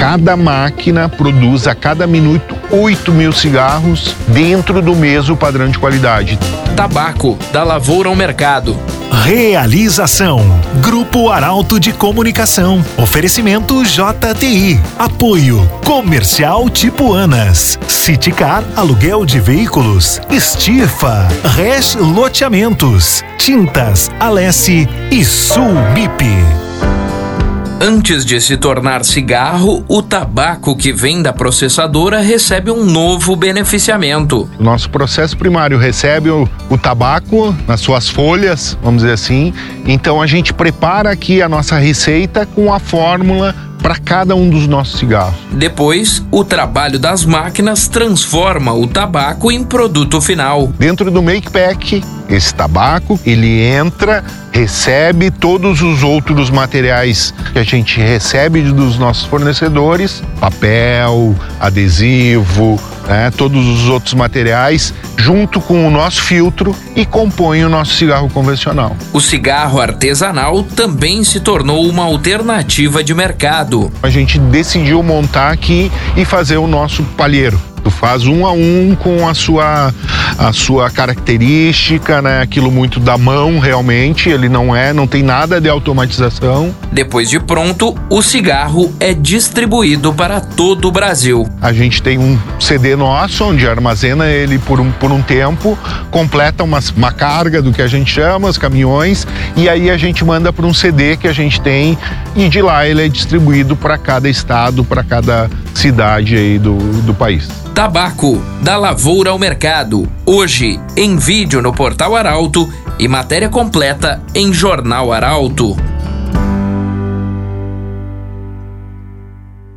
Cada máquina produz a cada minuto 8 mil cigarros dentro do mesmo padrão de qualidade. Tabaco, da lavoura ao mercado. Realização: Grupo Arauto de Comunicação. Oferecimento JTI. Apoio: Comercial Tipo Anas. Citicar Aluguel de Veículos. Estifa. Res Loteamentos. Tintas Alessi e Sulmip. Antes de se tornar cigarro, o tabaco que vem da processadora recebe um novo beneficiamento. Nosso processo primário recebe o, o, tabaco nas suas folhas, vamos dizer assim. Então a gente prepara aqui a nossa receita com a fórmula para cada um dos nossos cigarros. Depois, o trabalho das máquinas transforma o tabaco em produto final. Dentro do make pack, esse tabaco, ele entra, recebe todos os outros materiais que a gente recebe dos nossos fornecedores, papel, adesivo, né, todos os outros materiais, junto com o nosso filtro e compõe o nosso cigarro convencional. O cigarro artesanal também se tornou uma alternativa de mercado. A gente decidiu montar aqui e fazer o nosso palheiro. Tu faz um a um com a sua, a sua característica, né? Aquilo muito da mão, realmente. Ele não é, não tem nada de automatização. Depois de pronto, o cigarro é distribuído para todo o Brasil. A gente tem um CD nosso, onde armazena ele por um, por um tempo, completa uma, uma carga do que a gente chama, os caminhões, e aí a gente manda para um CD que a gente tem, e de lá ele é distribuído para cada estado, para cada cidade aí do, do país. Tabaco, da lavoura ao mercado. Hoje, em vídeo no Portal Arauto e matéria completa em Jornal Arauto.